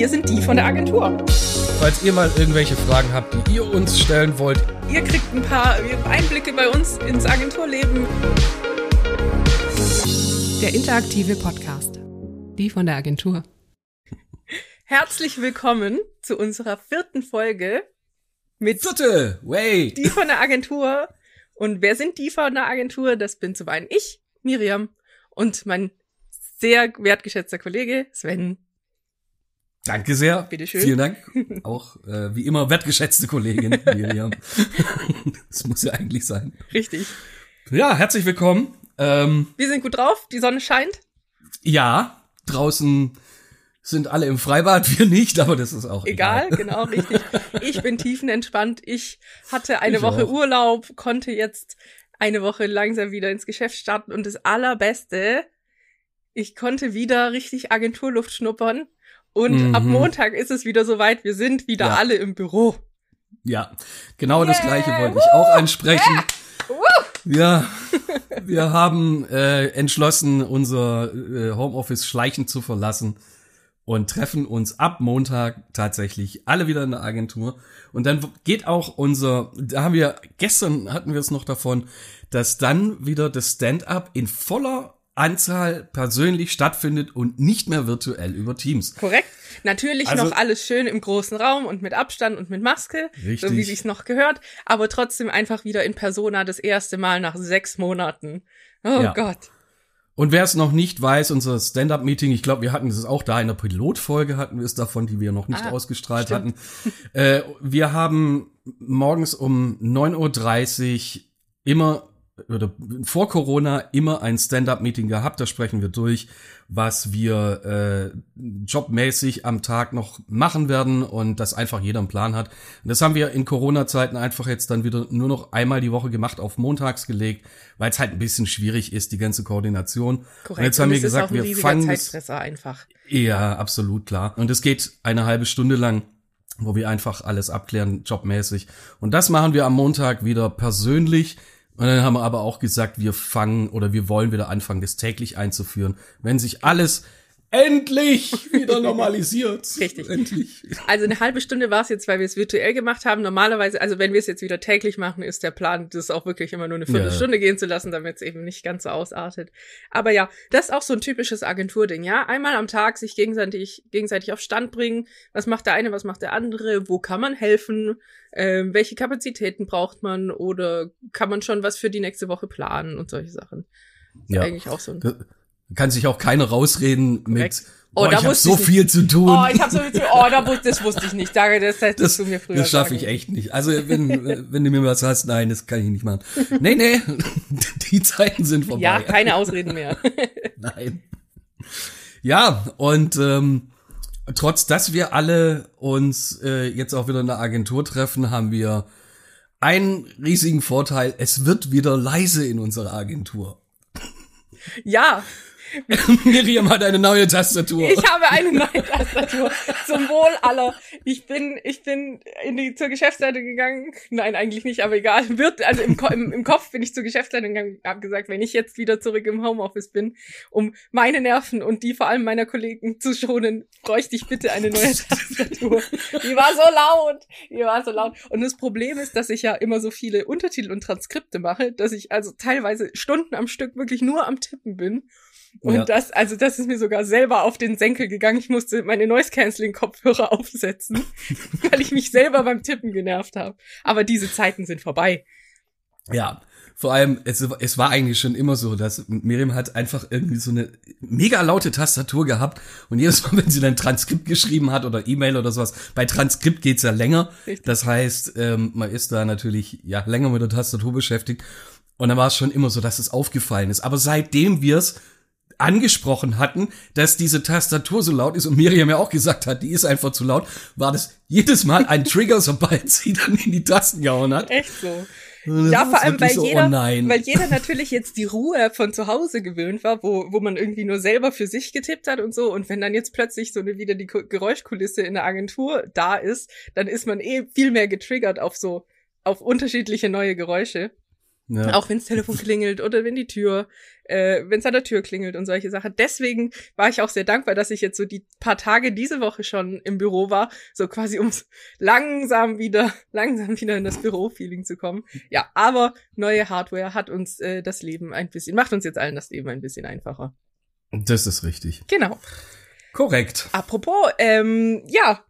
wir sind die von der Agentur. Falls ihr mal irgendwelche Fragen habt, die ihr uns stellen wollt, Ihr kriegt ein paar Einblicke bei uns ins Agenturleben. Der interaktive Podcast. Die von der Agentur. Herzlich willkommen zu unserer vierten Folge mit vierte, way! die von der Agentur. Und wer sind die von der Agentur? Das bin zum einen ich, Miriam, und mein sehr wertgeschätzter Kollege Sven. Danke sehr. Bitteschön. Vielen Dank. Auch äh, wie immer wertgeschätzte Kollegin Miriam. das muss ja eigentlich sein. Richtig. Ja, herzlich willkommen. Ähm, Wir sind gut drauf, die Sonne scheint. ja, draußen sind alle im Freibad, wir nicht, aber das ist auch Egal, egal. genau, richtig. Ich bin tiefenentspannt. Ich hatte eine Ich Woche auch. Urlaub, konnte jetzt eine Woche langsam wieder ins Geschäft starten und das Allerbeste, ich konnte wieder richtig Agenturluft schnuppern und Mhm. ab Montag ist es wieder soweit. Wir sind wieder Ja. alle im Büro. Ja, genau das gleiche wollte ich auch ansprechen. Ja, wir haben äh, entschlossen, unser äh, Homeoffice schleichend zu verlassen und treffen uns ab Montag tatsächlich alle wieder in der Agentur. Und dann geht auch unser, da haben wir, gestern hatten wir es noch davon, dass dann wieder das Stand-up in voller Anzahl persönlich stattfindet und nicht mehr virtuell über Teams. Korrekt. Natürlich Also- noch alles schön im großen Raum und mit Abstand und mit Maske, so Richtig. wie sich's noch gehört, aber trotzdem einfach wieder in Persona das erste Mal nach sechs Monaten. Oh Ja. Gott. Und wer es noch nicht weiß, unser Stand-up-Meeting, ich glaube, wir hatten es auch da in der Pilotfolge, hatten wir es davon, die wir noch nicht Ah, ausgestrahlt stimmt. hatten. Äh, wir haben morgens um 9.30 Uhr immer oder vor Corona immer ein Stand-up-Meeting gehabt. Da sprechen wir durch, was wir äh, jobmäßig am Tag noch machen werden und dass einfach jeder einen Plan hat. Und das haben wir in Corona-Zeiten einfach jetzt dann wieder nur noch einmal die Woche gemacht, auf montags gelegt, weil es halt ein bisschen schwierig ist, die ganze Koordination. Korrekt. Und jetzt haben wir es gesagt, wir fangen Zeitfresser einfach. ja, absolut klar. Und es geht eine halbe Stunde lang, wo wir einfach alles abklären, jobmäßig. Und das machen wir am Montag wieder persönlich. Und dann haben wir aber auch gesagt, wir fangen oder wir wollen wieder anfangen, das täglich einzuführen, wenn sich alles endlich wieder normalisiert. Richtig. Endlich. Also eine halbe Stunde war es jetzt, weil wir es virtuell gemacht haben. Normalerweise, also wenn wir es jetzt wieder täglich machen, ist der Plan, das auch wirklich immer nur eine Viertelstunde gehen zu lassen, damit es eben nicht ganz so ausartet. Aber ja, das ist auch so ein typisches Agenturding, ja. Einmal am Tag sich gegenseitig, gegenseitig auf Stand bringen. Was macht der eine, was macht der andere? Wo kann man helfen? Ähm, welche Kapazitäten braucht man? Oder kann man schon was für die nächste Woche planen und solche Sachen? Ja. Eigentlich auch so ein kann sich auch keiner rausreden mit, Oh, oh, da ich habe wusste so viel zu tun. Oh, ich habe so viel zu, oh, da wus- das wusste ich nicht. Danke, das hättest Das, du mir früher das schaffe ich echt nicht. Also wenn, wenn du mir was hast, nein, das kann ich nicht machen. Nee, nee, die Zeiten sind vorbei. Ja, keine Ausreden mehr. Nein. Ja, und ähm, trotz dass wir alle uns äh, jetzt auch wieder in der Agentur treffen, haben wir einen riesigen Vorteil. Es wird wieder leise in unserer Agentur. ja, Miriam hat eine neue Tastatur. ich habe eine neue Tastatur zum Wohl aller. Ich bin, ich bin in die, zur Geschäftsleitung gegangen. Nein, eigentlich nicht, aber egal. Wird, also im, im, im Kopf bin ich zur Geschäftsleitung gegangen, habe gesagt, wenn ich jetzt wieder zurück im Homeoffice bin, um meine Nerven und die vor allem meiner Kollegen zu schonen, bräuchte ich bitte eine neue Tastatur. Die war so laut. Die war so laut. Und das Problem ist, dass ich ja immer so viele Untertitel und Transkripte mache, dass ich also teilweise Stunden am Stück wirklich nur am Tippen bin. Und Ja. das, also das ist mir sogar selber auf den Senkel gegangen. Ich musste meine Noise-Canceling-Kopfhörer aufsetzen, weil ich mich selber beim Tippen genervt habe. Aber diese Zeiten sind vorbei. Ja, vor allem, es, es war eigentlich schon immer so, dass Miriam hat einfach irgendwie so eine mega laute Tastatur gehabt und jedes Mal, wenn sie dann Transkript geschrieben hat oder E-Mail oder sowas, bei Transkript geht's ja länger. Richtig. Das heißt, ähm, man ist da natürlich ja länger mit der Tastatur beschäftigt und dann war es schon immer so, dass es aufgefallen ist. Aber seitdem wir es angesprochen hatten, dass diese Tastatur so laut ist und Miriam ja auch gesagt hat, die ist einfach zu laut, war das jedes Mal ein Trigger, sobald sie dann in die Tasten gehauen hat. Echt so. Und Ja, das vor allem, weil so, jeder, oh weil jeder natürlich jetzt die Ruhe von zu Hause gewöhnt war, wo, wo man irgendwie nur selber für sich getippt hat und so. Und wenn dann jetzt plötzlich so eine, wieder die Geräuschkulisse in der Agentur da ist, dann ist man eh viel mehr getriggert auf so, auf unterschiedliche neue Geräusche. Ja. Auch wenns Telefon klingelt oder wenn die Tür, äh, wenn es an der Tür klingelt und solche Sachen. Deswegen war ich auch sehr dankbar, dass ich jetzt so die paar Tage diese Woche schon im Büro war, so quasi ums langsam wieder, langsam wieder in das Büro-Feeling zu kommen. Ja, aber neue Hardware hat uns äh, das Leben ein bisschen, macht uns jetzt allen das Leben ein bisschen einfacher. Das ist richtig. Genau. Korrekt. Apropos, ähm, ja,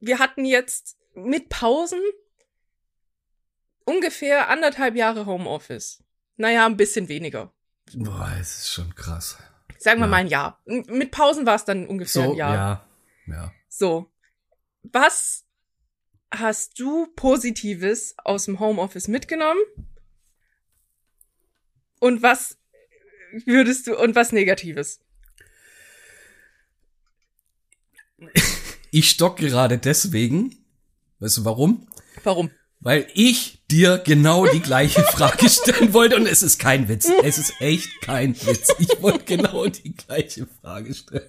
wir hatten jetzt mit Pausen ungefähr anderthalb Jahre Homeoffice. Naja, ein bisschen weniger. Boah, es ist schon krass. Sagen wir ja. mal ein Jahr. Mit Pausen war es dann ungefähr so, ein Jahr. Ja, ja. So. Was hast du Positives aus dem Homeoffice mitgenommen? Und was würdest du, und was Negatives? Ich stock gerade deswegen. Weißt du warum? Warum? Weil ich dir genau die gleiche Frage stellen wollte und es ist kein Witz. Es ist echt kein Witz. Ich wollte genau die gleiche Frage stellen.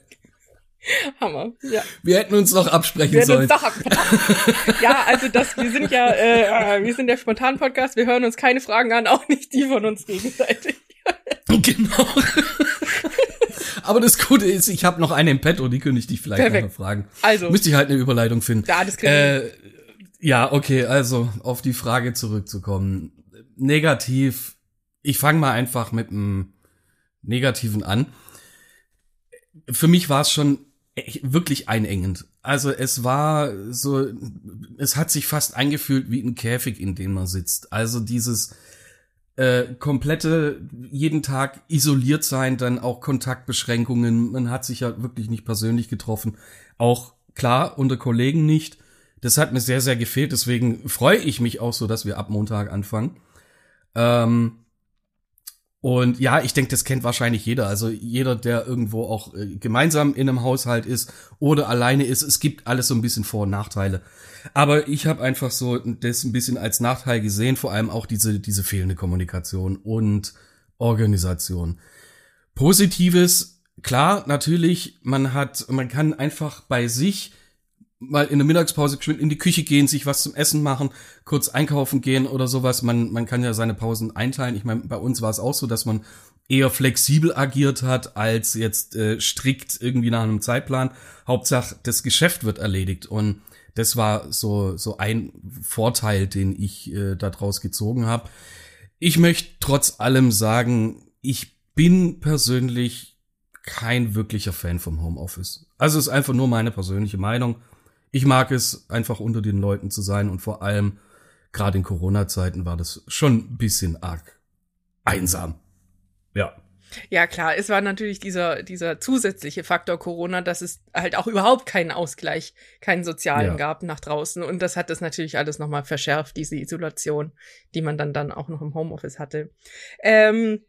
Hammer, ja. Wir hätten uns noch absprechen wir sollen. Uns doch ja, also das, wir sind ja, äh, wir sind der spontan Podcast. Wir hören uns keine Fragen an, auch nicht die von uns gegenseitig. genau. Aber das Gute ist, ich habe noch eine im Petto, die könnte ich dich vielleicht Perfekt. noch fragen. Also. Müsste ich halt eine Überleitung finden. Ja, das äh, Ja, okay, also auf die Frage zurückzukommen. Negativ, ich fange mal einfach mit einem Negativen an. Für mich war es schon wirklich einengend. Also es war so, es hat sich fast eingefühlt wie ein Käfig, in dem man sitzt. Also dieses äh, komplette jeden Tag isoliert sein, dann auch Kontaktbeschränkungen. Man hat sich ja wirklich nicht persönlich getroffen. Auch klar unter Kollegen nicht. Das hat mir sehr, sehr gefehlt. Deswegen freue ich mich auch so, dass wir ab Montag anfangen. Ähm, und ja, ich denke, das kennt wahrscheinlich jeder. Also jeder, der irgendwo auch äh, gemeinsam in einem Haushalt ist oder alleine ist, es gibt alles so ein bisschen Vor- und Nachteile. Aber ich habe einfach so das ein bisschen als Nachteil gesehen, vor allem auch diese, diese fehlende Kommunikation und Organisation. Positives, klar, natürlich, man hat, man kann einfach bei sich mal in der Mittagspause geschwind in die Küche gehen, sich was zum Essen machen, kurz einkaufen gehen oder sowas. Man, man kann ja seine Pausen einteilen. Ich meine, bei uns war es auch so, dass man eher flexibel agiert hat, als jetzt äh, strikt irgendwie nach einem Zeitplan. Hauptsache, das Geschäft wird erledigt. Und das war so, so ein Vorteil, den ich äh, daraus gezogen habe. Ich möchte trotz allem sagen, ich bin persönlich kein wirklicher Fan vom Homeoffice. Also ist einfach nur meine persönliche Meinung ich mag es einfach unter den Leuten zu sein und vor allem gerade in Corona-Zeiten war das schon ein bisschen arg einsam. Ja. Ja, klar, es war natürlich dieser, dieser zusätzliche Faktor Corona, dass es halt auch überhaupt keinen Ausgleich, keinen sozialen ja. gab nach draußen. Und das hat das natürlich alles nochmal verschärft, diese Isolation, die man dann, dann auch noch im Homeoffice hatte. Ähm,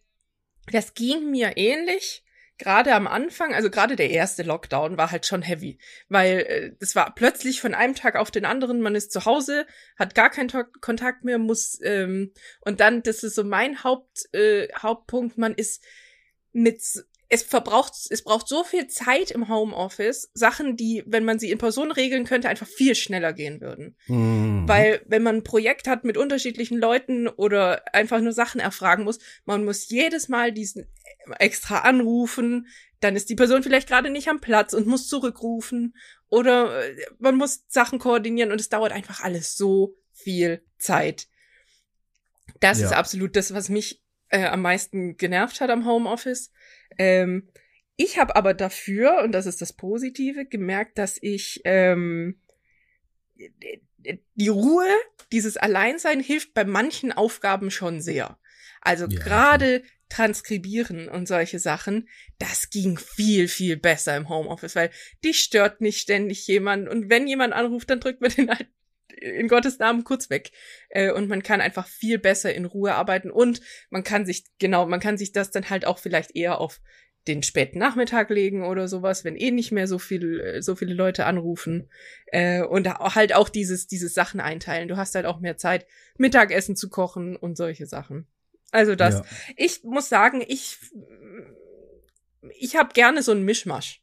das ging mir ähnlich gerade am Anfang, also gerade der erste Lockdown war halt schon heavy, weil äh, es war plötzlich von einem Tag auf den anderen, man ist zu Hause, hat gar keinen Kontakt mehr, muss ähm, und dann, das ist so mein Haupt äh, Hauptpunkt, man ist mit es verbraucht, es braucht so viel Zeit im Homeoffice, Sachen, die, wenn man sie in Person regeln könnte, einfach viel schneller gehen würden. Mhm. Weil, wenn man ein Projekt hat mit unterschiedlichen Leuten oder einfach nur Sachen erfragen muss, man muss jedes Mal diesen extra anrufen, dann ist die Person vielleicht gerade nicht am Platz und muss zurückrufen oder äh, man muss Sachen koordinieren und es dauert einfach alles so viel Zeit. Das ja. ist absolut das, was mich äh, am meisten genervt hat am Homeoffice. Ähm, ich habe aber dafür, und das ist das Positive, gemerkt, dass ich ähm, die Ruhe, dieses Alleinsein hilft bei manchen Aufgaben schon sehr. Also ja, gerade transkribieren und solche Sachen, das ging viel, viel besser im Homeoffice, weil dich stört nicht ständig jemand und wenn jemand anruft, dann drückt man den halt in Gottes Namen kurz weg. Äh, und man kann einfach viel besser in Ruhe arbeiten und man kann sich, genau, man kann sich das dann halt auch vielleicht eher auf den späten Nachmittag legen oder sowas, wenn eh nicht mehr so viel, äh, so viele Leute anrufen. Äh, und halt auch dieses, dieses Sachen einteilen. Du hast halt auch mehr Zeit, Mittagessen zu kochen und solche Sachen. Also das. Ja. Ich muss sagen, ich, ich habe gerne so einen Mischmasch.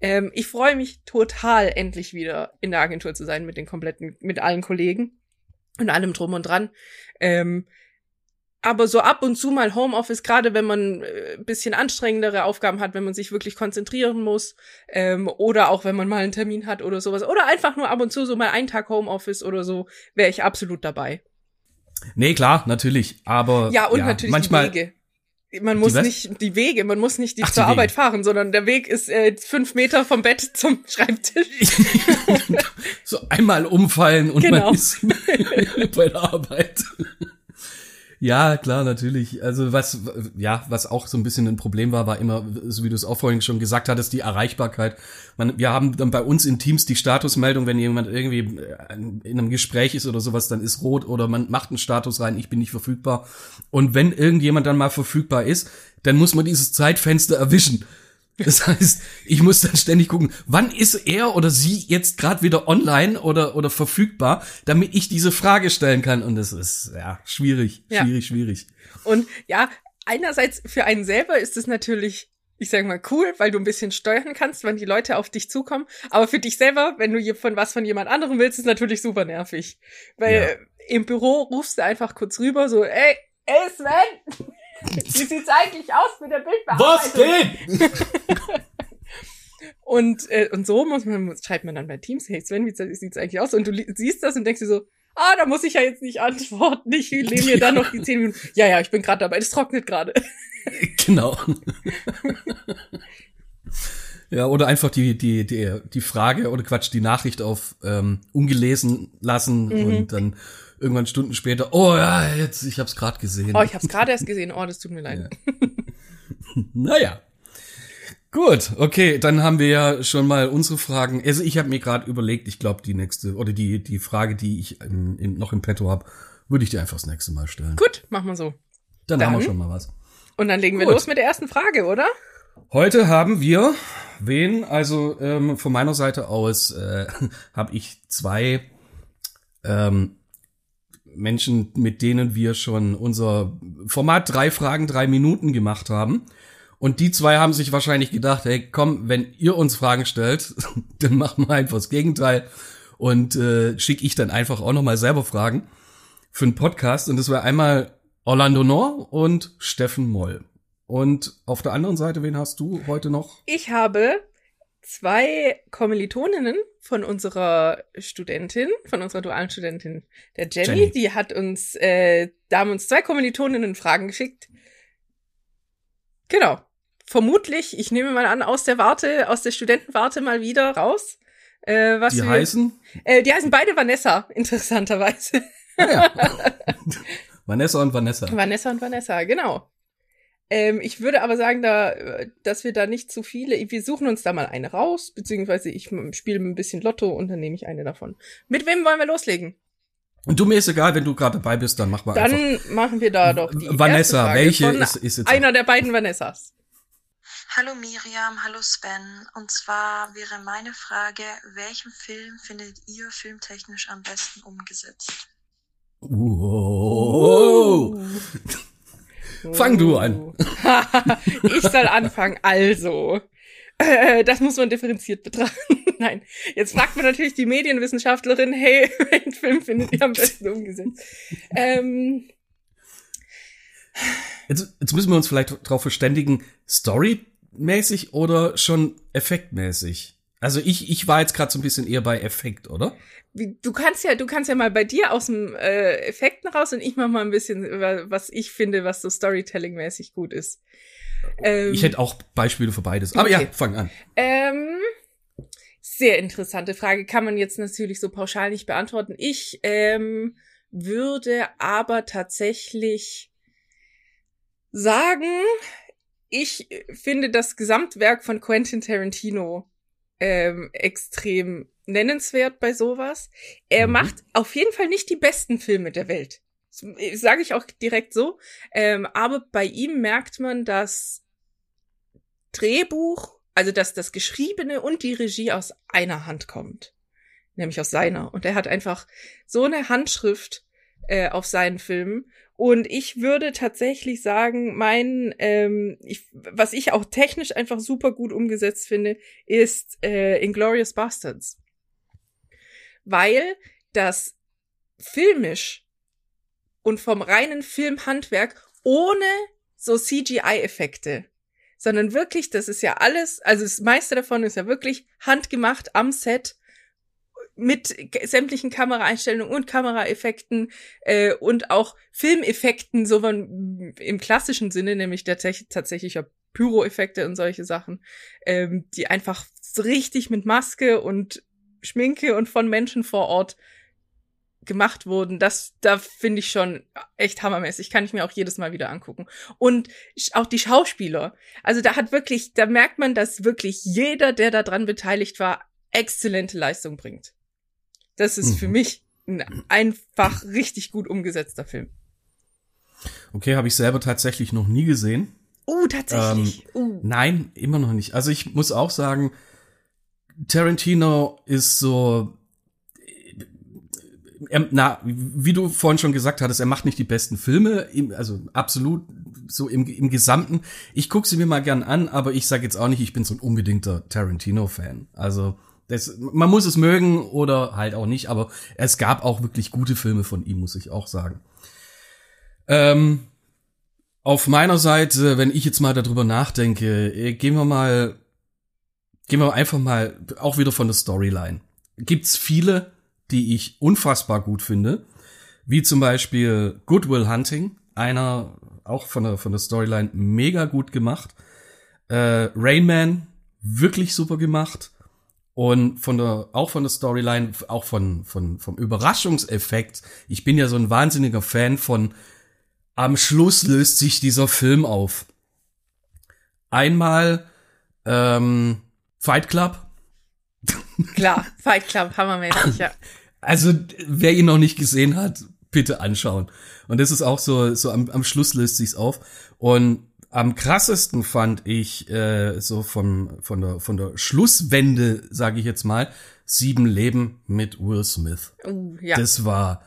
Ähm, ich freue mich total, endlich wieder in der Agentur zu sein mit den kompletten, mit allen Kollegen und allem drum und dran. Ähm, aber so ab und zu mal Homeoffice, gerade wenn man äh, ein bisschen anstrengendere Aufgaben hat, wenn man sich wirklich konzentrieren muss, ähm, oder auch wenn man mal einen Termin hat oder sowas, oder einfach nur ab und zu so mal einen Tag Homeoffice oder so, wäre ich absolut dabei. Nee, klar, natürlich, aber Ja, und ja, natürlich manchmal, die Wege. Man muss nicht die Wege, man muss nicht die Ach, die zur Wege. Arbeit fahren, sondern der Weg ist äh, fünf Meter vom Bett zum Schreibtisch. so einmal umfallen und Genau. man ist bei der Arbeit. Ja, klar, natürlich. Also was, ja, was auch so ein bisschen ein Problem war, war immer, so wie du es auch vorhin schon gesagt hattest, die Erreichbarkeit. Man, wir haben dann bei uns in Teams die Statusmeldung, wenn jemand irgendwie äh, in einem Gespräch ist oder sowas, dann ist rot oder man macht einen Status rein, ich bin nicht verfügbar. Und wenn irgendjemand dann mal verfügbar ist, dann muss man dieses Zeitfenster erwischen. Das heißt, ich muss dann ständig gucken, wann ist er oder sie jetzt gerade wieder online oder oder verfügbar, damit ich diese Frage stellen kann. Und das ist ja schwierig, Ja. schwierig, schwierig. Und ja, einerseits für einen selber ist es natürlich, ich sag mal, cool, weil du ein bisschen steuern kannst, wann die Leute auf dich zukommen. Aber für dich selber, wenn du von was von jemand anderem willst, ist natürlich super nervig. Weil Ja. im Büro rufst du einfach kurz rüber, so, ey, ey Sven, wie sieht's eigentlich aus mit der Bildbearbeitung? geht? Und, äh, und so muss man, schreibt man dann bei Teams, hey Sven, wie sieht's eigentlich aus? Und du siehst das und denkst dir so, ah, da muss ich ja jetzt nicht antworten. Ich nehme mir dann noch die zehn Minuten. Ja, ja, ich bin gerade dabei, das trocknet gerade. Genau. Ja, oder einfach die, die, die, die Frage oder Quatsch, die Nachricht auf ähm, ungelesen lassen Mhm. und dann irgendwann Stunden später, oh ja, jetzt, ich hab's gerade gesehen. Oh, ich hab's gerade erst gesehen. Oh, das tut mir leid. Naja. Gut, okay, dann haben wir ja schon mal unsere Fragen. Also ich habe mir gerade überlegt, ich glaube, die nächste oder die die Frage, die ich im, in, noch im Petto habe, würde ich dir einfach das nächste Mal stellen. Gut, machen wir so. Dann, haben wir dann. schon mal was. Und dann legen wir Gut. los mit der ersten Frage, oder? Heute haben wir wen? Also ähm, von meiner Seite aus äh, habe ich zwei ähm, Menschen, mit denen wir schon unser Format drei Fragen, drei Minuten gemacht haben. Und die zwei haben sich wahrscheinlich gedacht, hey, komm, wenn ihr uns Fragen stellt, dann machen wir einfach das Gegenteil und äh, schicke ich dann einfach auch nochmal selber Fragen für einen Podcast. Und das wäre einmal Orlando Noor und Steffen Moll. Und auf der anderen Seite, wen hast du heute noch? Ich habe zwei Kommilitoninnen von unserer Studentin, von unserer dualen Studentin, der Jenny, Jenny. die hat uns, äh, da haben uns zwei Kommilitoninnen Fragen geschickt. Genau. Vermutlich, ich nehme mal an, aus der Warte, aus der Studentenwarte mal wieder raus. Äh, was Die wir, heißen? Äh, die heißen beide Vanessa, interessanterweise. Ah, ja. Vanessa und Vanessa. Vanessa und Vanessa, genau. Ähm, ich würde aber sagen, da, äh, dass wir da nicht zu viele, wir suchen uns da mal eine raus, beziehungsweise ich spiele ein bisschen Lotto und dann nehme ich eine davon. Mit wem wollen wir loslegen? Und du mir ist egal, wenn du gerade dabei bist, dann mach mal einfach. Dann machen wir da doch die Vanessa, erste Frage welche von ist, ist jetzt? einer der beiden Vanessas. Hallo Miriam, hallo Sven. Und zwar wäre meine Frage, welchen Film findet ihr filmtechnisch am besten umgesetzt? Oh. Fang du an. ich soll anfangen. Also, äh, das muss man differenziert betrachten. Nein, jetzt fragt man natürlich die Medienwissenschaftlerin, hey, welchen Film findet ihr am besten umgesetzt? Ähm, Jetzt, jetzt müssen wir uns vielleicht darauf verständigen, storymäßig oder schon effektmäßig? Also ich, ich war jetzt gerade so ein bisschen eher bei Effekt, oder? Wie, du kannst ja, du kannst ja mal bei dir aus dem äh, Effekten raus und ich mach mal ein bisschen, über, was ich finde, was so Storytelling-mäßig gut ist. Ähm, Ich hätte auch Beispiele für beides. Aber ja, Okay. fang an. Ähm, sehr interessante Frage. Kann man jetzt natürlich so pauschal nicht beantworten. Ich ähm, würde aber tatsächlich sagen, ich finde das Gesamtwerk von Quentin Tarantino ähm, extrem nennenswert bei sowas. Er Mhm. macht auf jeden Fall nicht die besten Filme der Welt. Sage ich auch direkt so. Ähm, aber bei ihm merkt man, dass Drehbuch, also dass das Geschriebene und die Regie aus einer Hand kommt. Nämlich aus seiner. Und er hat einfach so eine Handschrift äh, auf seinen Filmen. Und ich würde tatsächlich sagen, mein, ähm, ich, was ich auch technisch einfach super gut umgesetzt finde, ist äh, Inglorious Bastards. Weil das filmisch und vom reinen Filmhandwerk ohne so CGI-Effekte. Sondern wirklich, das ist ja alles, also das meiste davon ist ja wirklich handgemacht am Set mit sämtlichen Kameraeinstellungen und Kameraeffekten äh, und auch Filmeffekten, so von, im klassischen Sinne, nämlich der tatsächlich Pyro-Effekte und solche Sachen, ähm, die einfach richtig mit Maske und Schminke und von Menschen vor Ort gemacht wurden, das, da finde ich schon echt hammermäßig. Kann ich mir auch jedes Mal wieder angucken. Und auch die Schauspieler. Also da hat wirklich, da merkt man, dass wirklich jeder, der da dran beteiligt war, exzellente Leistung bringt. Das ist mhm. für mich ein einfach richtig gut umgesetzter Film. Okay, habe ich selber tatsächlich noch nie gesehen. Oh, tatsächlich. Ähm, uh. Nein, immer noch nicht. Also ich muss auch sagen, Tarantino ist so, er, na, wie du vorhin schon gesagt hattest, er macht nicht die besten Filme, also absolut so im, im Gesamten. Ich gucke sie mir mal gern an, aber ich sage jetzt auch nicht, ich bin so ein unbedingter Tarantino-Fan. Also das, man muss es mögen oder halt auch nicht, aber es gab auch wirklich gute Filme von ihm, muss ich auch sagen. Ähm, auf meiner Seite, wenn ich jetzt mal darüber nachdenke, äh, gehen wir mal, gehen wir einfach mal auch wieder von der Storyline. Gibt's viele, die ich unfassbar gut finde, wie zum Beispiel Goodwill Hunting, einer auch von der von der Storyline mega gut gemacht. Äh, Rain Man wirklich super gemacht. Und von der, auch von der Storyline, auch von, von, vom Überraschungseffekt. Ich bin ja so ein wahnsinniger Fan von, am Schluss löst sich dieser Film auf. Einmal, ähm, Fight Club. Klar, Fight Club, hammermäßig, ja. Also, wer ihn noch nicht gesehen hat, bitte anschauen. Und das ist auch so, so am, am Schluss löst sich's auf. Und am krassesten fand ich äh, so von von der von der Schlusswende, sage ich jetzt mal, sieben Leben mit Will Smith. Uh, ja. Das war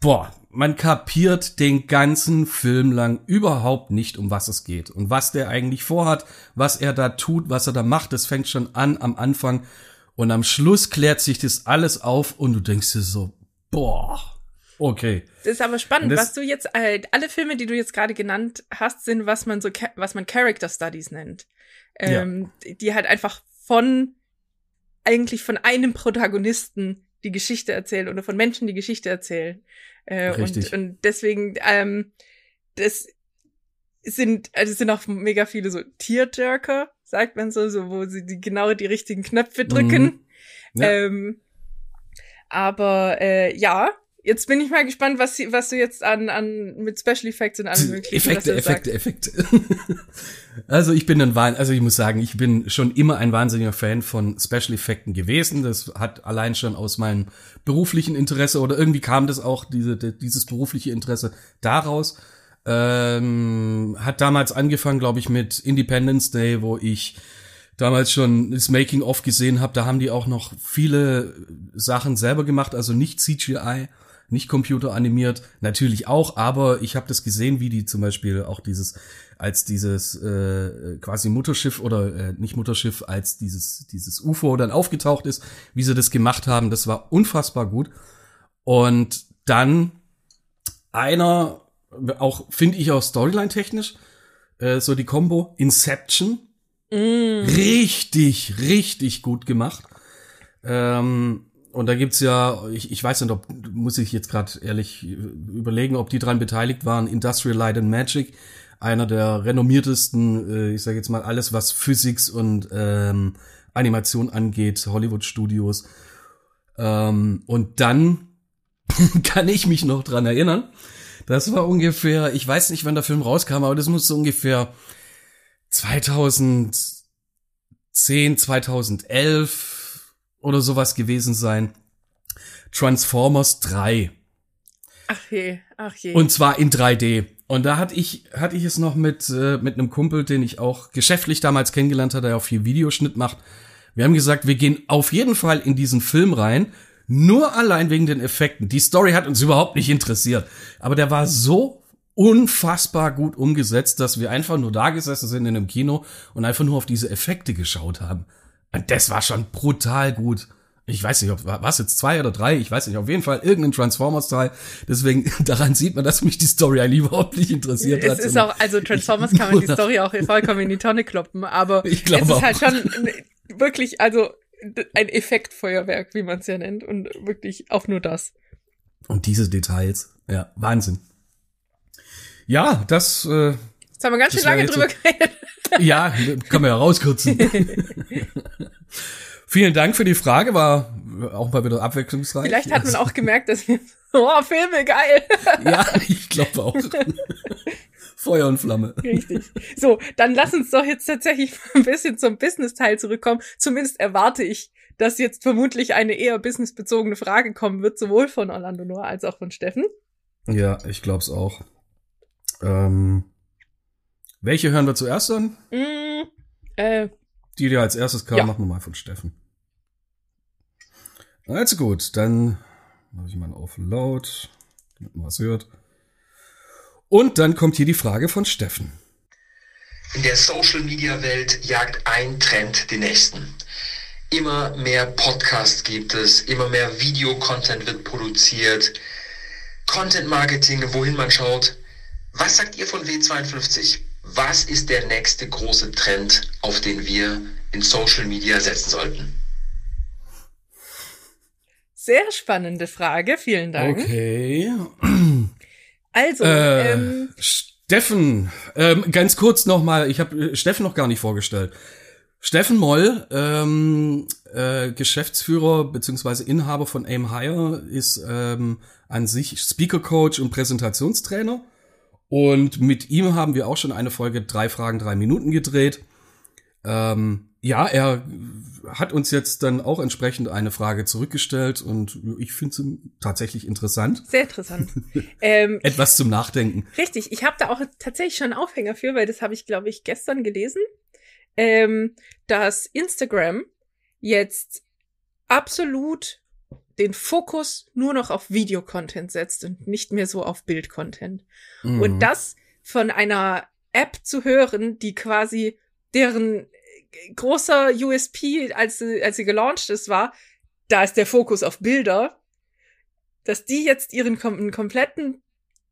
boah, man kapiert den ganzen Film lang überhaupt nicht, um was es geht und was der eigentlich vorhat, was er da tut, was er da macht. Das fängt schon an am Anfang und am Schluss klärt sich das alles auf und du denkst dir so, boah Okay. Das ist aber spannend, was du jetzt, äh, alle Filme, die du jetzt gerade genannt hast, sind, was man so, was man Character Studies nennt. Ähm, ja. Die halt einfach von, eigentlich von einem Protagonisten die Geschichte erzählen oder von Menschen die Geschichte erzählen. Äh, Richtig. Und, und deswegen, ähm, das sind, also es sind auch mega viele so Tearjerker, sagt man so, so, wo sie die genau die richtigen Knöpfe drücken. Mhm. Ja. Ähm, aber äh, ja, Jetzt bin ich mal gespannt, was, was du jetzt an, an mit Special Effects und allem möglichen Effekte, Effekte, Effekte. also ich bin ein Wahn, also ich muss sagen, ich bin schon immer ein wahnsinniger Fan von Special Effekten gewesen. Das hat allein schon aus meinem beruflichen Interesse oder irgendwie kam das auch diese dieses berufliche Interesse daraus. Ähm, hat damals angefangen, glaube ich, mit Independence Day, wo ich damals schon das Making of gesehen habe. Da haben die auch noch viele Sachen selber gemacht, also nicht CGI nicht computeranimiert, natürlich auch, aber ich habe das gesehen, wie die zum Beispiel auch dieses, als dieses äh, quasi Mutterschiff oder äh, nicht Mutterschiff, als dieses, dieses UFO dann aufgetaucht ist, wie sie das gemacht haben, das war unfassbar gut. Und dann einer, auch finde ich auch Storyline-technisch, äh, so die Combo Inception. Mm. Richtig, richtig gut gemacht. Ähm, und da gibt's ja, ich, ich weiß nicht, ob, muss ich jetzt gerade ehrlich überlegen, ob die dran beteiligt waren, Industrial Light and Magic, einer der renommiertesten, äh, ich sage jetzt mal, alles, was Physics und ähm, Animation angeht, Hollywood-Studios. Ähm, und dann kann ich mich noch dran erinnern. Das war ungefähr, ich weiß nicht, wann der Film rauskam, aber das muss so ungefähr 2010, 2011 oder sowas gewesen sein. Transformers 3. Ach je, ach je. Und zwar in 3D. Und da hatte ich, hatte ich es noch mit, äh, mit einem Kumpel, den ich auch geschäftlich damals kennengelernt hatte, der auch viel Videoschnitt macht. Wir haben gesagt, wir gehen auf jeden Fall in diesen Film rein, nur allein wegen den Effekten. Die Story hat uns überhaupt nicht interessiert. Aber der war so unfassbar gut umgesetzt, dass wir einfach nur da gesessen sind in einem Kino und einfach nur auf diese Effekte geschaut haben. Das war schon brutal gut. Ich weiß nicht, ob was jetzt zwei oder drei, ich weiß nicht, auf jeden Fall irgendein Transformers-Teil. Deswegen, daran sieht man, dass mich die Story eigentlich überhaupt nicht interessiert es hat. Es ist auch, also Transformers kann man die Story auch vollkommen in die Tonne kloppen, aber es ist auch. halt schon wirklich, also ein Effektfeuerwerk, wie man es ja nennt, und wirklich auch nur das. Und diese Details, ja, Wahnsinn. Ja, das. Äh, Jetzt haben wir ganz schön lange drüber so- geredet. ja, können wir ja rauskürzen. Vielen Dank für die Frage, war auch mal wieder abwechslungsreich. Vielleicht hat man auch gemerkt, dass wir, oh, Filme, geil. Ja, ich glaube auch. Feuer und Flamme. Richtig. So, dann lass uns doch jetzt tatsächlich ein bisschen zum Business-Teil zurückkommen. Zumindest erwarte ich, dass jetzt vermutlich eine eher businessbezogene Frage kommen wird, sowohl von Orlando Noah als auch von Steffen. Ja, ich glaube es auch. Ähm, welche hören wir zuerst an? Mm, äh, Die, die als erstes kam, Ja. machen wir mal von Steffen. Also gut, dann mache ich mal auf laut, damit man was hört. Und dann kommt hier die Frage von Steffen. In der Social-Media-Welt jagt ein Trend den nächsten. Immer mehr Podcasts gibt es, immer mehr Videocontent wird produziert, Content-Marketing, wohin man schaut. Was sagt ihr von W52? Was ist der nächste große Trend, auf den wir in Social Media setzen sollten? sehr spannende Frage, vielen Dank. Okay. Also, Äh, ähm, Steffen, ähm, ganz kurz nochmal, ich habe Steffen noch gar nicht vorgestellt. Steffen Moll, ähm, äh, Geschäftsführer beziehungsweise Inhaber von Aim Higher, ist ähm, an sich Speaker Coach und Präsentationstrainer. Und mit ihm haben wir auch schon eine Folge drei Fragen, drei Minuten gedreht. Ähm, ja, er hat uns jetzt dann auch entsprechend eine Frage zurückgestellt und ich finde sie tatsächlich interessant. sehr interessant. ähm, Etwas zum Nachdenken. Richtig, ich habe da auch tatsächlich schon einen Aufhänger für, weil das habe ich, glaube ich, gestern gelesen, ähm, dass Instagram jetzt absolut den Fokus nur noch auf Videocontent setzt und nicht mehr so auf Bildcontent. Mhm. Und das von einer App zu hören, die quasi deren großer USP, als sie, als sie gelauncht ist, war, da ist der Fokus auf Bilder, dass die jetzt ihren kom kompletten,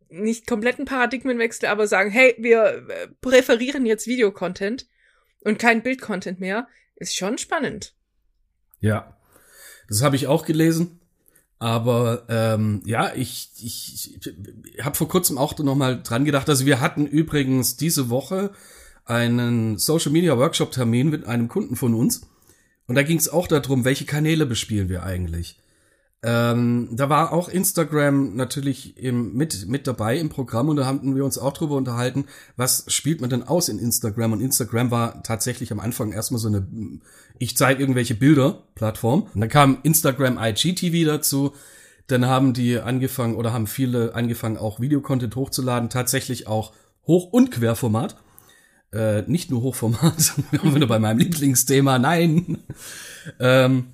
nicht kompletten Paradigmenwechsel, aber sagen, hey, wir äh, präferieren jetzt Videocontent und kein Bildcontent mehr, ist schon spannend. Ja, das habe ich auch gelesen. Aber ähm, ja, ich, ich, ich habe vor kurzem auch noch mal dran gedacht. Also wir hatten übrigens diese Woche einen Social Media Workshop Termin mit einem Kunden von uns. Und da ging es auch darum, welche Kanäle bespielen wir eigentlich. Ähm, da war auch Instagram natürlich im, mit, mit dabei im Programm und da haben wir uns auch drüber unterhalten, was spielt man denn aus in Instagram? Und Instagram war tatsächlich am Anfang erstmal so eine, ich zeige irgendwelche Bilder Plattform. Und dann kam Instagram IGTV dazu. Dann haben die angefangen oder haben viele angefangen, auch Videocontent hochzuladen, tatsächlich auch Hoch- und Querformat. Äh, nicht nur Hochformat, wir haben wieder bei meinem Lieblingsthema, nein. ähm,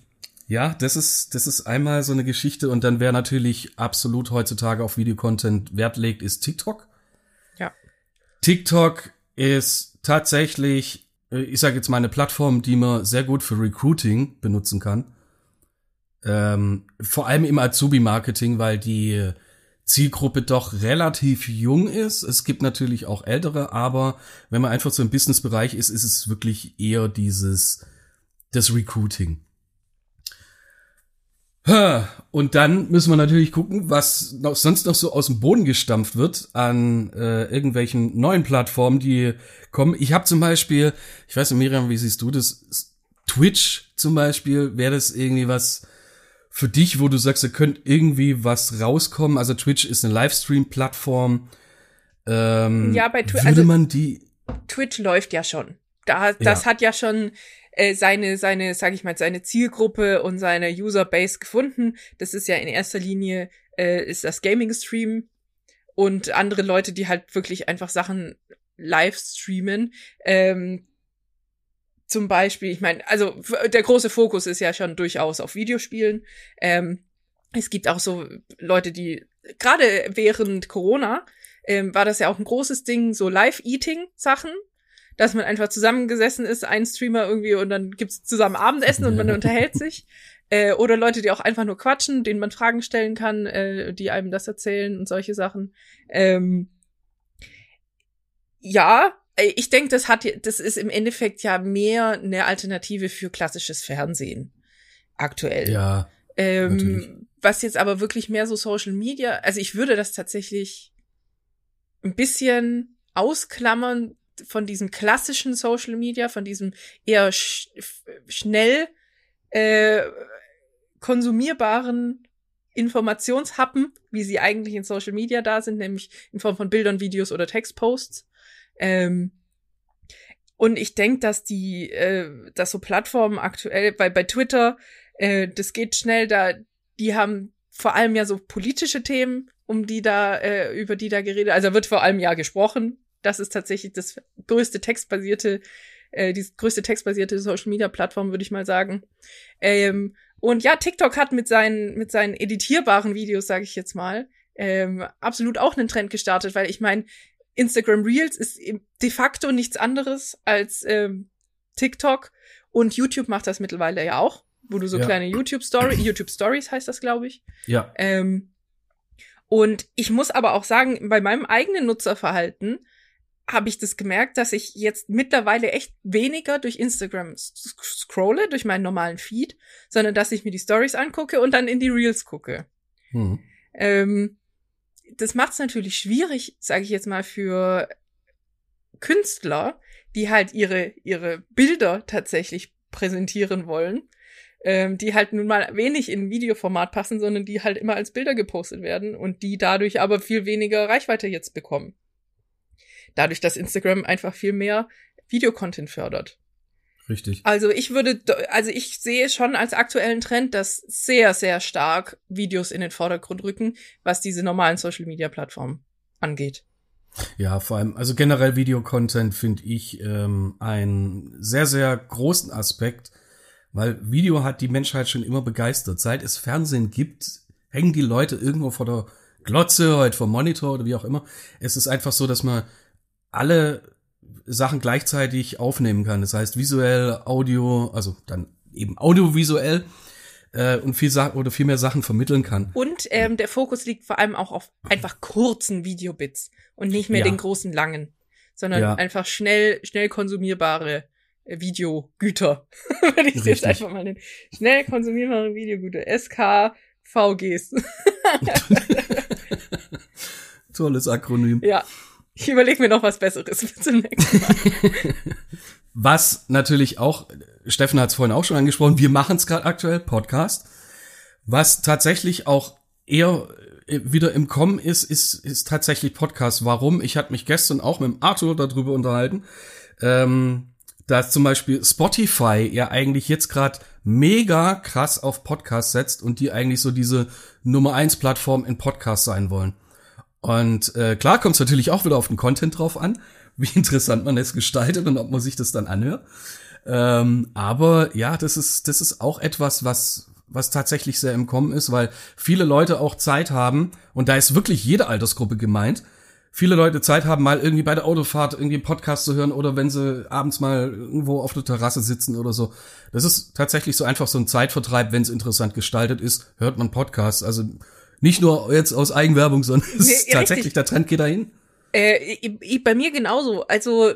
ja, das ist, das ist einmal so eine Geschichte und dann wer natürlich absolut heutzutage auf Videocontent Wert legt, ist TikTok. Ja. TikTok ist tatsächlich, äh, ich sage jetzt mal eine Plattform, die man sehr gut für Recruiting benutzen kann. Ähm, vor allem im Azubi-Marketing, weil die Zielgruppe doch relativ jung ist. Es gibt natürlich auch ältere, aber wenn man einfach so im Businessbereich ist, ist es wirklich eher dieses, das Recruiting. Und dann müssen wir natürlich gucken, was noch, sonst noch so aus dem Boden gestampft wird an äh, irgendwelchen neuen Plattformen, die kommen. Ich habe zum Beispiel, ich weiß nicht, Miriam, wie siehst du das? Twitch zum Beispiel, wäre das irgendwie was für dich, wo du sagst, da könnte irgendwie was rauskommen? Also Twitch ist eine Livestream-Plattform. Ähm, Ja, bei Twi- würde also- man die Twitch läuft ja schon. Da, das Ja. hat ja schon äh, seine, seine, sag ich mal, seine Zielgruppe und seine Userbase gefunden. Das ist ja in erster Linie äh, ist das Gaming-Stream und andere Leute, die halt wirklich einfach Sachen live streamen. Ähm, zum Beispiel, ich meine, also der große Fokus ist ja schon durchaus auf Videospielen. Ähm, es gibt auch so Leute, die gerade während Corona ähm, war das ja auch ein großes Ding, so Live-Eating-Sachen, dass man einfach zusammengesessen ist, ein Streamer irgendwie und dann gibt's zusammen Abendessen und man unterhält sich. Äh, oder Leute, die auch einfach nur quatschen, denen man Fragen stellen kann, äh, die einem das erzählen und solche Sachen. Ähm, ja, äh, ich denke, das hat, das ist im Endeffekt ja mehr eine Alternative für klassisches Fernsehen aktuell. Ja. Ähm, was jetzt aber wirklich mehr so Social Media, also ich würde das tatsächlich ein bisschen ausklammern von diesem klassischen Social Media, von diesem eher sch schnell äh, konsumierbaren Informationshappen, wie sie eigentlich in Social Media da sind, nämlich in Form von Bildern, Videos oder Textposts. Ähm, und ich denke, dass die, äh, dass so Plattformen aktuell, weil bei Twitter, äh, das geht schnell, da, die haben vor allem ja so politische Themen, um die da, äh, über die da geredet, also wird vor allem ja gesprochen. Das ist tatsächlich das größte textbasierte, äh, die größte textbasierte Social Media Plattform, würde ich mal sagen. Ähm, und ja, TikTok hat mit seinen, mit seinen editierbaren Videos, sage ich jetzt mal, ähm, absolut auch einen Trend gestartet, weil ich meine, Instagram Reels ist de facto nichts anderes als ähm, TikTok und YouTube macht das mittlerweile ja auch, wo du so Ja. kleine YouTube Story, YouTube Stories heißt das, glaube ich. Ja. Ähm, und ich muss aber auch sagen, bei meinem eigenen Nutzerverhalten habe ich das gemerkt, dass ich jetzt mittlerweile echt weniger durch Instagram scrolle, durch meinen normalen Feed, sondern dass ich mir die Stories angucke und dann in die Reels gucke. Hm. Ähm, das macht es natürlich schwierig, sage ich jetzt mal, für Künstler, die halt ihre, ihre Bilder tatsächlich präsentieren wollen, ähm, die halt nun mal wenig in Videoformat passen, sondern die halt immer als Bilder gepostet werden und die dadurch aber viel weniger Reichweite jetzt bekommen. Dadurch, dass Instagram einfach viel mehr Videocontent fördert. Richtig. Also ich würde, also ich sehe schon als aktuellen Trend, dass sehr, sehr stark Videos in den Vordergrund rücken, was diese normalen Social Media Plattformen angeht. Ja, vor allem, also generell Videocontent finde ich ähm, einen sehr, sehr großen Aspekt, weil Video hat die Menschheit schon immer begeistert. Seit es Fernsehen gibt, hängen die Leute irgendwo vor der Glotze, heute vom Monitor oder wie auch immer. Es ist einfach so, dass man alle Sachen gleichzeitig aufnehmen kann. Das heißt visuell, Audio, also dann eben audiovisuell äh, und viel Sa oder viel mehr Sachen vermitteln kann. Und ähm, der Fokus liegt vor allem auch auf einfach kurzen Videobits und nicht mehr Ja. den großen langen, sondern Ja. einfach schnell, schnell konsumierbare äh, Videogüter. Würde ich es jetzt einfach mal nennen. Schnell konsumierbare Videogüter. SKVGs. Tolles Akronym. ja. Ich überlege mir noch was Besseres für Mal. Was natürlich auch, Steffen hat es vorhin auch schon angesprochen, wir machen es gerade aktuell, Podcast. Was tatsächlich auch eher äh, wieder im Kommen ist, ist, ist tatsächlich Podcast. Warum? Ich hatte mich gestern auch mit dem Arthur darüber unterhalten, ähm, dass zum Beispiel Spotify ja eigentlich jetzt gerade mega krass auf Podcast setzt und die eigentlich so diese Nummer eins Plattform in Podcast sein wollen. Und äh, klar kommt es natürlich auch wieder auf den Content drauf an, wie interessant man es gestaltet und ob man sich das dann anhört. Ähm, aber ja, das ist, das ist auch etwas, was, was tatsächlich sehr im Kommen ist, weil viele Leute auch Zeit haben, und da ist wirklich jede Altersgruppe gemeint, viele Leute Zeit haben, mal irgendwie bei der Autofahrt irgendwie einen Podcast zu hören oder wenn sie abends mal irgendwo auf der Terrasse sitzen oder so. Das ist tatsächlich so einfach so ein Zeitvertreib, wenn es interessant gestaltet ist, hört man Podcasts. Also nicht nur jetzt aus Eigenwerbung, sondern Nee, ist tatsächlich, richtig. der Trend geht dahin. Äh, ich, bei mir genauso. Also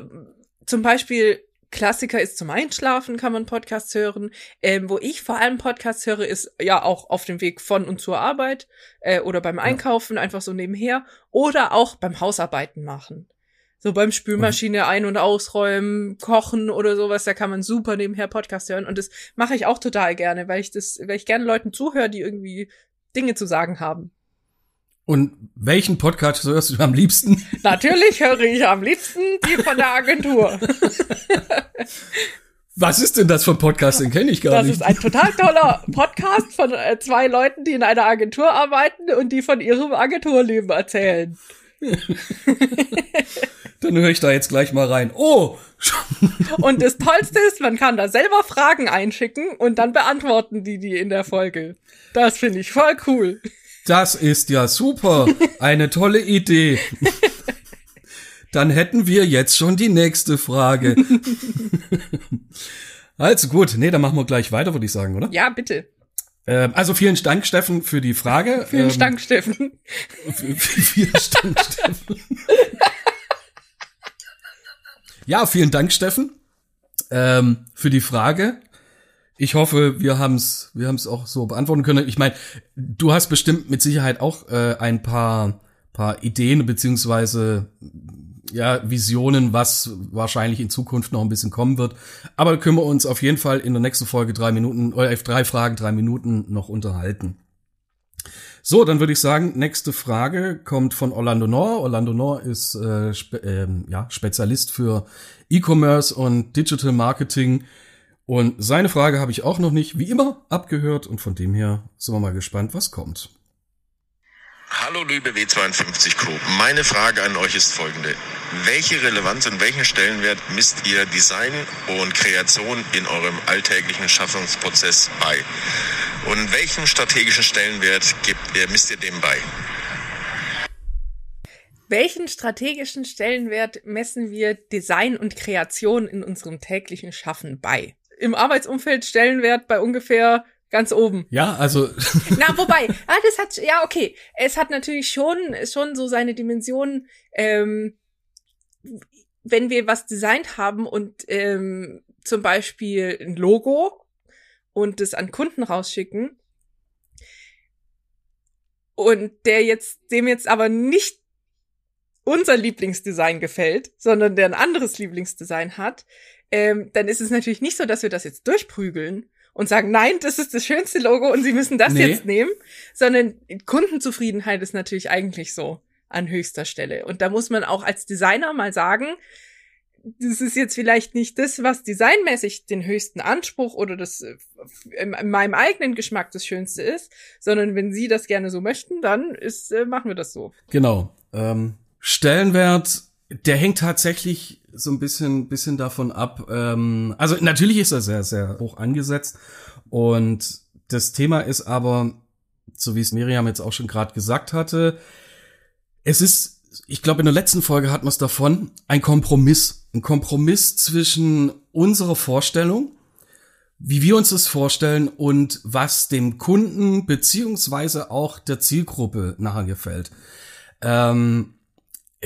zum Beispiel Klassiker ist zum Einschlafen, kann man Podcasts hören. Ähm, wo ich vor allem Podcasts höre, ist ja auch auf dem Weg von und zur Arbeit äh, oder beim Einkaufen, einfach so nebenher. Oder auch beim Hausarbeiten machen. So beim Spülmaschine ein- und ausräumen, kochen oder sowas, da kann man super nebenher Podcast hören. Und das mache ich auch total gerne, weil ich das, weil ich gerne Leuten zuhöre, die irgendwie Dinge zu sagen haben. Und welchen Podcast hörst du am liebsten? Natürlich höre ich am liebsten die von der Agentur. Was ist denn das für ein Podcast? Den kenne ich gar Das nicht. ist ein total toller Podcast von äh, zwei Leuten, die in einer Agentur arbeiten und die von ihrem Agenturleben erzählen. Dann höre ich da jetzt gleich mal rein. Oh, Und das Tollste ist, man kann da selber Fragen einschicken und dann beantworten die die in der Folge. Das finde ich voll cool. das ist ja super. Eine tolle Idee. dann hätten wir jetzt schon die nächste Frage. also gut, nee, dann machen wir gleich weiter, würde ich sagen, oder? Ja, bitte. Ähm, also vielen Dank, Steffen, für die Frage. Vielen ähm, Dank, Steffen. Vielen Dank, Steffen. Ja, vielen Dank, Steffen, ähm, für die Frage. Ich hoffe, wir haben es wir haben's auch so beantworten können. Ich meine, du hast bestimmt mit Sicherheit auch äh, ein paar, paar Ideen beziehungsweise ja, Visionen, was wahrscheinlich in Zukunft noch ein bisschen kommen wird. Aber können wir uns auf jeden Fall in der nächsten Folge drei Minuten, oder äh, drei Fragen, drei Minuten noch unterhalten. So, dann würde ich sagen, nächste Frage kommt von Orlando Nor. Orlando Nor ist äh, spe ähm, ja, Spezialist für E-Commerce und Digital Marketing. Und seine Frage habe ich auch noch nicht, wie immer, abgehört. Und von dem her sind wir mal gespannt, was kommt. Hallo liebe W52 Crew, meine Frage an euch ist folgende. Welche Relevanz und welchen Stellenwert misst ihr Design und Kreation in eurem alltäglichen Schaffungsprozess bei? Und welchen strategischen Stellenwert gibt misst ihr dem bei? Welchen strategischen Stellenwert messen wir Design und Kreation in unserem täglichen Schaffen bei? Im Arbeitsumfeld Stellenwert bei ungefähr ganz oben. Ja, also. Na, wobei, ah, das hat, ja, okay. Es hat natürlich schon, schon so seine Dimensionen, ähm, wenn wir was designt haben und ähm, zum Beispiel ein Logo und das an Kunden rausschicken und der jetzt, dem jetzt aber nicht unser Lieblingsdesign gefällt, sondern der ein anderes Lieblingsdesign hat, ähm, dann ist es natürlich nicht so, dass wir das jetzt durchprügeln und sagen, nein, das ist das schönste Logo und Sie müssen das Nee. jetzt nehmen, sondern Kundenzufriedenheit ist natürlich eigentlich so an höchster Stelle. Und da muss man auch als Designer mal sagen, das ist jetzt vielleicht nicht das, was designmäßig den höchsten Anspruch oder das äh, in in meinem eigenen Geschmack das Schönste ist, sondern wenn Sie das gerne so möchten, dann ist, äh, machen wir das so. Genau. Ähm, Stellenwert, der hängt tatsächlich so ein bisschen, bisschen davon ab. Ähm, also natürlich ist er sehr, sehr hoch angesetzt. Und das Thema ist aber, so wie es Miriam jetzt auch schon gerade gesagt hatte, es ist, ich glaube, in der letzten Folge hatten wir es davon, ein Kompromiss. Ein Kompromiss zwischen unserer Vorstellung, wie wir uns das vorstellen und was dem Kunden beziehungsweise auch der Zielgruppe nachher gefällt. Ähm,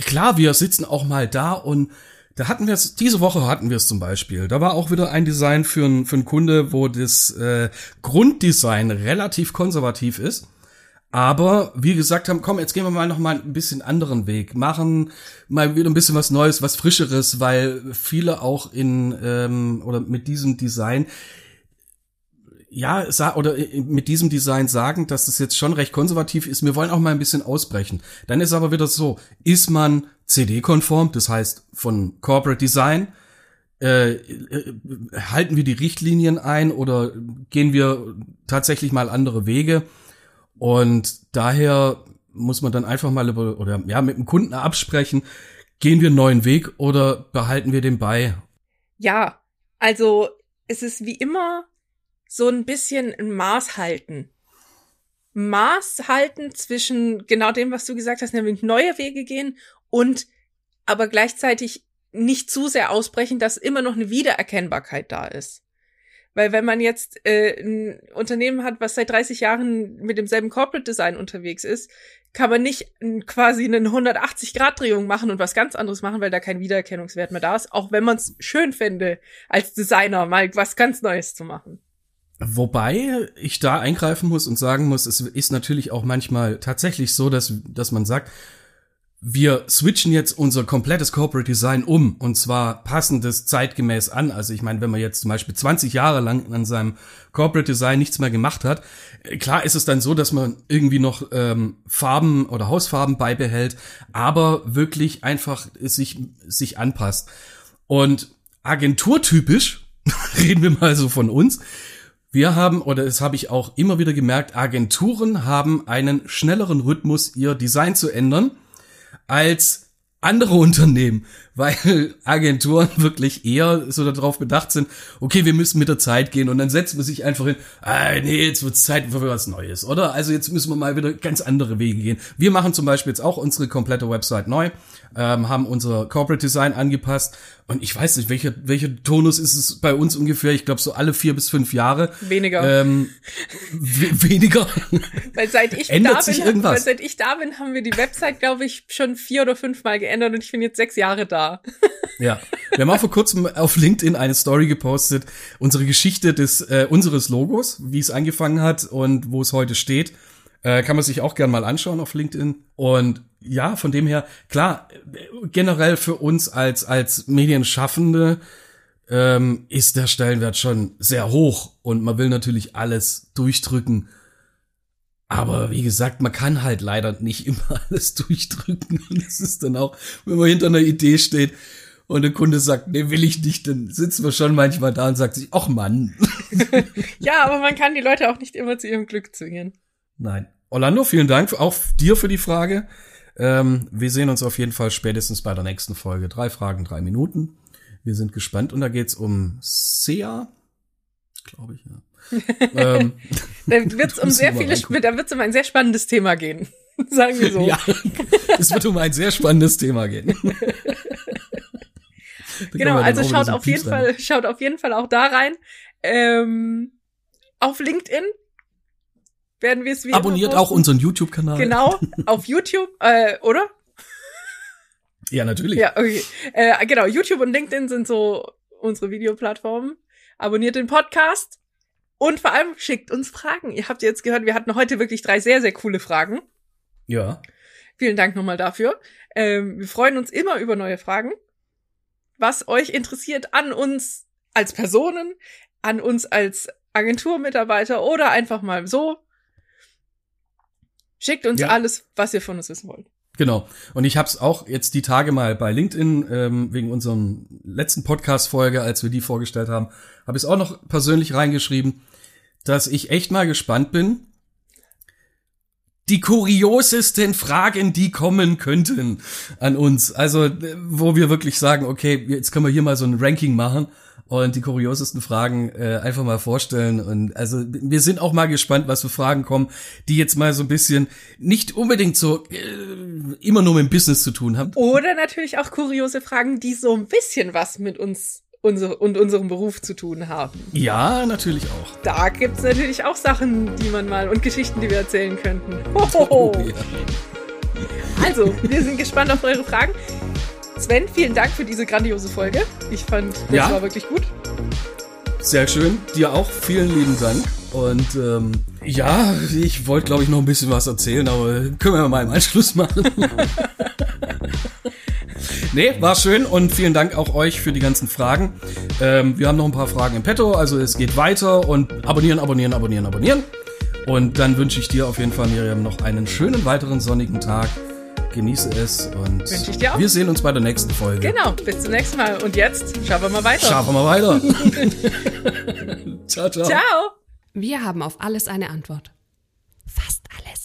klar, wir sitzen auch mal da und da hatten wir es, diese Woche hatten wir es zum Beispiel. Da war auch wieder ein Design für, einen für einen Kunde, wo das äh, Grunddesign relativ konservativ ist. Aber wie gesagt haben, komm, jetzt gehen wir mal noch mal ein bisschen anderen Weg, machen mal wieder ein bisschen was Neues, was Frischeres, weil viele auch in ähm, oder mit diesem Design ja, oder äh, mit diesem Design sagen, dass das jetzt schon recht konservativ ist. Wir wollen auch mal ein bisschen ausbrechen. Dann ist aber wieder so, ist man CD-konform, das heißt von Corporate Design, äh, äh, halten wir die Richtlinien ein oder gehen wir tatsächlich mal andere Wege? Und daher muss man dann einfach mal über, oder ja, mit dem Kunden absprechen, gehen wir einen neuen Weg oder behalten wir den bei? Ja, also es ist wie immer so ein bisschen ein Maß halten. Maß halten zwischen genau dem, was du gesagt hast, nämlich neue Wege gehen und aber gleichzeitig nicht zu sehr ausbrechen, dass immer noch eine Wiedererkennbarkeit da ist. Weil wenn man jetzt äh, ein Unternehmen hat, was seit 30 Jahren mit demselben Corporate Design unterwegs ist, kann man nicht quasi eine 180-Grad-Drehung machen und was ganz anderes machen, weil da kein Wiedererkennungswert mehr da ist, auch wenn man es schön fände, als Designer mal was ganz Neues zu machen. Wobei ich da eingreifen muss und sagen muss, es ist natürlich auch manchmal tatsächlich so, dass, dass man sagt, wir switchen jetzt unser komplettes Corporate Design um und zwar passen das zeitgemäß an. Also ich meine, wenn man jetzt zum Beispiel 20 Jahre lang an seinem Corporate Design nichts mehr gemacht hat, äh, klar ist es dann so, dass man irgendwie noch ähm, Farben oder Hausfarben beibehält, aber wirklich einfach sich, sich anpasst. Und agenturtypisch, reden wir mal so von uns, wir haben, oder das habe ich auch immer wieder gemerkt, Agenturen haben einen schnelleren Rhythmus, ihr Design zu ändern, als andere Unternehmen, weil Agenturen wirklich eher so darauf bedacht sind, okay, wir müssen mit der Zeit gehen und dann setzt man sich einfach hin, ah, nee, jetzt wird es Zeit für was Neues, oder? Also jetzt müssen wir mal wieder ganz andere Wege gehen. Wir machen zum Beispiel jetzt auch unsere komplette Website neu, ähm, haben unser Corporate Design angepasst und ich weiß nicht, welcher, welcher Tonus ist es bei uns ungefähr? Ich glaube so alle vier bis fünf Jahre. Weniger. Ähm, weniger. Weil seit ich Ändert da sich bin, irgendwas? weil seit ich da bin, haben wir die Website, glaube ich, schon vier oder fünf Mal geändert und ich bin jetzt sechs Jahre da. Ja, wir haben auch vor kurzem auf LinkedIn eine Story gepostet, unsere Geschichte des äh, unseres Logos, wie es angefangen hat und wo es heute steht. Äh, kann man sich auch gern mal anschauen auf LinkedIn. Und ja, von dem her, klar, generell für uns als als Medienschaffende ähm, ist der Stellenwert schon sehr hoch und man will natürlich alles durchdrücken. Aber wie gesagt, man kann halt leider nicht immer alles durchdrücken. Und es ist dann auch, wenn man hinter einer Idee steht und der Kunde sagt, nee, will ich nicht, dann sitzen wir schon manchmal da und sagt sich, ach Mann. Ja, aber man kann die Leute auch nicht immer zu ihrem Glück zwingen. Nein. Orlando, vielen Dank auch dir für die Frage. Ähm, wir sehen uns auf jeden Fall spätestens bei der nächsten Folge. Drei Fragen, drei Minuten. Wir sind gespannt und da geht's um SEA. Glaube ich, ja. ähm, Da wird's um müssen sehr viele, da wird's um ein sehr spannendes Thema gehen. Sagen wir so. Ja, es wird um ein sehr spannendes Thema gehen. Genau, also wieder schaut auf jeden rein. Fall, schaut auf jeden Fall auch da rein. Ähm, auf LinkedIn werden wir es wie Abonniert auch unseren YouTube-Kanal. Genau, auf YouTube, äh, oder? Ja, natürlich. Ja, okay. Äh, genau, YouTube und LinkedIn sind so unsere Videoplattformen. Abonniert den Podcast und vor allem schickt uns Fragen. Ihr habt jetzt gehört, wir hatten heute wirklich drei sehr, sehr coole Fragen. Ja. Vielen Dank nochmal dafür. Ähm, wir freuen uns immer über neue Fragen. Was euch interessiert an uns als Personen, an uns als Agenturmitarbeiter oder einfach mal so. Schickt uns Ja. alles, was ihr von uns wissen wollt. Genau. Und ich habe es auch jetzt die Tage mal bei LinkedIn ähm, wegen unserem letzten Podcast-Folge, als wir die vorgestellt haben, habe ich es auch noch persönlich reingeschrieben, dass ich echt mal gespannt bin. Die kuriosesten Fragen, die kommen könnten an uns. Also, äh, wo wir wirklich sagen, okay, jetzt können wir hier mal so ein Ranking machen und die kuriosesten Fragen äh, einfach mal vorstellen. Und also wir sind auch mal gespannt, was für Fragen kommen, die jetzt mal so ein bisschen nicht unbedingt so äh, immer nur mit dem Business zu tun haben. Oder natürlich auch kuriose Fragen, die so ein bisschen was mit uns unser, und unserem Beruf zu tun haben. Ja, natürlich auch. Da gibt's natürlich auch Sachen, die man mal und Geschichten, die wir erzählen könnten. Hohoho. Oh, ja. Also, wir sind gespannt auf eure Fragen. Sven, vielen Dank für diese grandiose Folge. Ich fand, das Ja. war wirklich gut. Sehr schön. Dir auch vielen lieben Dank. Und ähm, ja, ich wollte, glaube ich, noch ein bisschen was erzählen, aber können wir mal im Anschluss machen. nee, war schön und vielen Dank auch euch für die ganzen Fragen. Ähm, wir haben noch ein paar Fragen im Petto, also es geht weiter und abonnieren, abonnieren, abonnieren, abonnieren. Und dann wünsche ich dir auf jeden Fall, Miriam, noch einen schönen weiteren sonnigen Tag genieße es und Wünsche ich dir auch. wir sehen uns bei der nächsten Folge. Genau, bis zum nächsten Mal. Und jetzt schauen wir mal weiter. Schauen wir mal weiter. ciao, ciao. Ciao. Wir haben auf alles eine Antwort. Fast alles.